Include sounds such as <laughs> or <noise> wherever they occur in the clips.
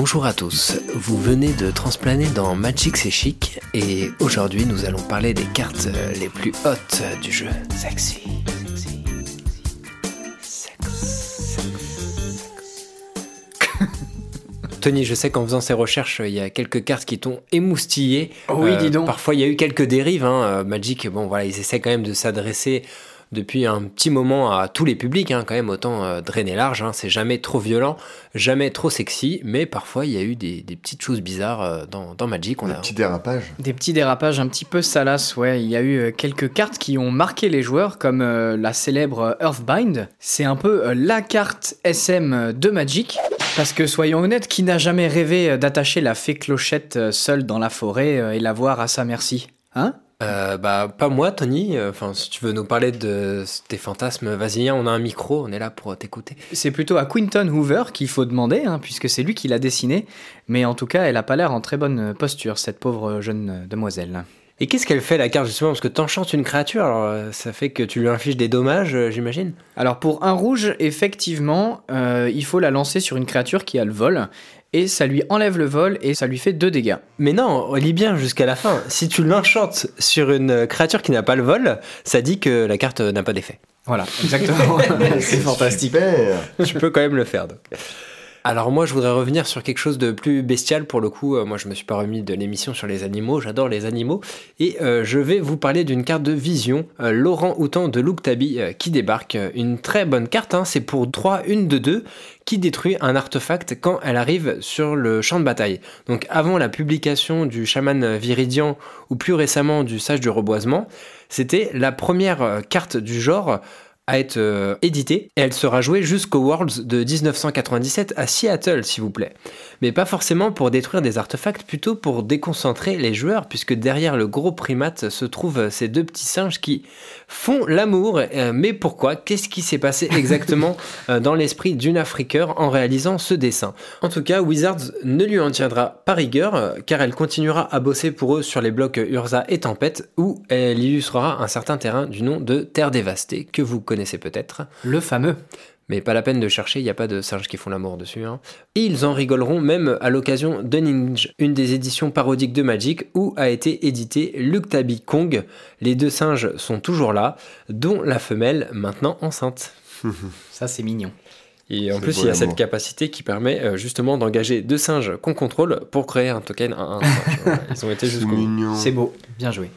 Bonjour à tous, vous venez de transplaner dans Magic C'est Chic et aujourd'hui nous allons parler des cartes les plus hautes du jeu. Sexy. sexy, sexy, Tony, je sais qu'en faisant ces recherches, il y a quelques cartes qui t'ont émoustillé. Oui, dis donc. Parfois, il y a eu quelques dérives. Hein. Magic, bon, voilà, ils essaient quand même de s'adresser depuis un petit moment à tous les publics, hein, quand même, autant euh, drainer large. Hein. c'est jamais trop violent, jamais trop sexy, mais parfois il y a eu des, petites choses bizarres euh, dans, dans, Magic. On des petits dérapages. Des petits dérapages un petit peu salaces, ouais. Il y a eu euh, quelques cartes qui ont marqué les joueurs, comme la célèbre Earthbind. C'est un peu la carte SM de Magic. Parce que soyons honnêtes, qui n'a jamais rêvé d'attacher la fée clochette seule dans la forêt et la voir à sa merci Hein? Euh, bah, pas moi, Tony. Enfin, si tu veux nous parler de tes fantasmes, vas-y, on a un micro, on est là pour t'écouter. C'est plutôt à Quinton Hoover qu'il faut demander, hein, puisque c'est lui qui l'a dessiné. Mais en tout cas, elle a pas l'air en très bonne posture, cette pauvre jeune demoiselle. Et qu'est-ce qu'elle fait la carte justement Parce que t'enchantes une créature, alors euh, ça fait que tu lui infliges des dommages, euh, j'imagine? Alors pour un rouge, effectivement, il faut la lancer sur une créature qui a le vol et ça lui enlève le vol et ça lui fait deux dégâts. Mais non, on lit bien jusqu'à la fin. Si tu l'enchantes sur une créature qui n'a pas le vol, ça dit que la carte n'a pas d'effet. Voilà, exactement. <laughs> <laughs> C'est fantastique. Tu peux quand même le faire. Donc. Alors moi, je voudrais revenir sur quelque chose de plus bestial pour le coup. Euh, moi, je me suis pas remis de l'émission sur les animaux. J'adore les animaux et euh, je vais vous parler d'une carte de vision, euh, Laurent Houtan de Louktabi qui débarque. Une très bonne carte. Hein. C'est pour 3 une de 2 qui détruit un artefact quand elle arrive sur le champ de bataille. Donc avant la publication du chaman Viridian ou plus récemment du sage du reboisement, c'était la première carte du genre à être euh, éditée et elle sera jouée jusqu'au Worlds de 1997 à Seattle, s'il vous plaît. Mais pas forcément pour détruire des artefacts, plutôt pour déconcentrer les joueurs, puisque derrière le gros primate se trouvent ces deux petits singes qui font l'amour. Euh, mais pourquoi? Qu'est-ce qui s'est passé exactement <laughs> euh, dans l'esprit d'une Afriqueur en réalisant ce dessin? En tout cas, Wizards ne lui en tiendra pas rigueur, car elle continuera à bosser pour eux sur les blocs Urza et Tempête, où elle illustrera un certain terrain du nom de Terre dévastée, que vous connaissez c'est peut-être. Le fameux. Mais pas la peine de chercher, il n'y a pas de singes qui font l'amour dessus. Hein. Et ils en rigoleront même à l'occasion de Ninja, une des éditions parodiques de Magic, où a été édité Luktabi Kong. Les deux singes sont toujours là, dont la femelle maintenant enceinte. <laughs> Ça c'est mignon. Et en plus, il y a cette capacité qui permet euh, justement d'engager deux singes qu'on contrôle pour créer un token à un <laughs> Ils ont été jusqu'au C'est beau, bien joué.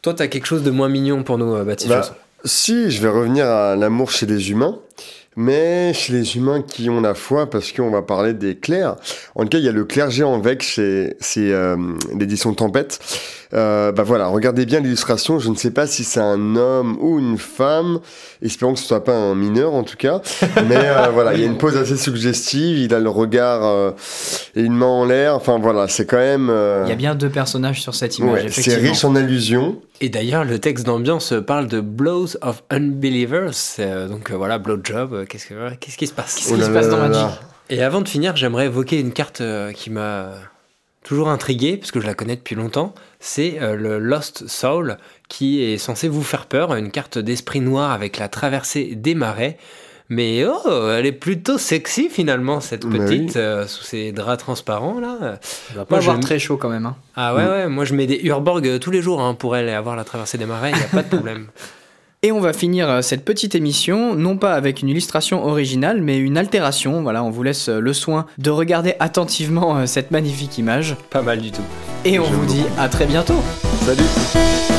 Toi, tu as quelque chose de moins mignon pour nous, euh, Baptiste bah, si, je vais revenir à l'amour chez les humains, mais chez les humains qui ont la foi, parce qu'on va parler des clercs. En tout cas, il y a le clergé en Vec, c'est euh, l'édition Tempête. Euh, bah voilà, regardez bien l'illustration. Je ne sais pas si c'est un homme ou une femme. Espérons que ce soit pas un mineur en tout cas. Mais euh, <laughs> voilà, il y a une pose assez suggestive. Il a le regard euh, et une main en l'air. Enfin voilà, c'est quand même. Euh, il y a bien deux personnages sur cette image. Ouais, c'est riche en allusions. Et d'ailleurs, le texte d'ambiance parle de blows of unbelievers. donc voilà, blowjob. Qu'est-ce, que, qu'est-ce qui se passe Qu'est-ce qui se passe dans Magic Et avant de finir, j'aimerais évoquer une carte qui m'a toujours intrigué, parce que je la connais depuis longtemps, c'est euh, le Lost Soul, qui est censé vous faire peur, une carte d'esprit noir avec la traversée des marais. Mais oh, elle est plutôt sexy finalement, cette petite, euh, sous ses draps transparents là. Elle va pas avoir très chaud quand même. Hein. Ah ouais, mm. ouais, moi je mets des Urborg tous les jours hein, pour elle et avoir la traversée des marais, il n'y a pas de problème. <laughs> Et on va finir euh, cette petite émission, non pas avec une illustration originale, mais une altération. Voilà, on vous laisse euh, le soin de regarder attentivement euh, cette magnifique image. Pas mal du tout. Et on vous dit à très bientôt. Salut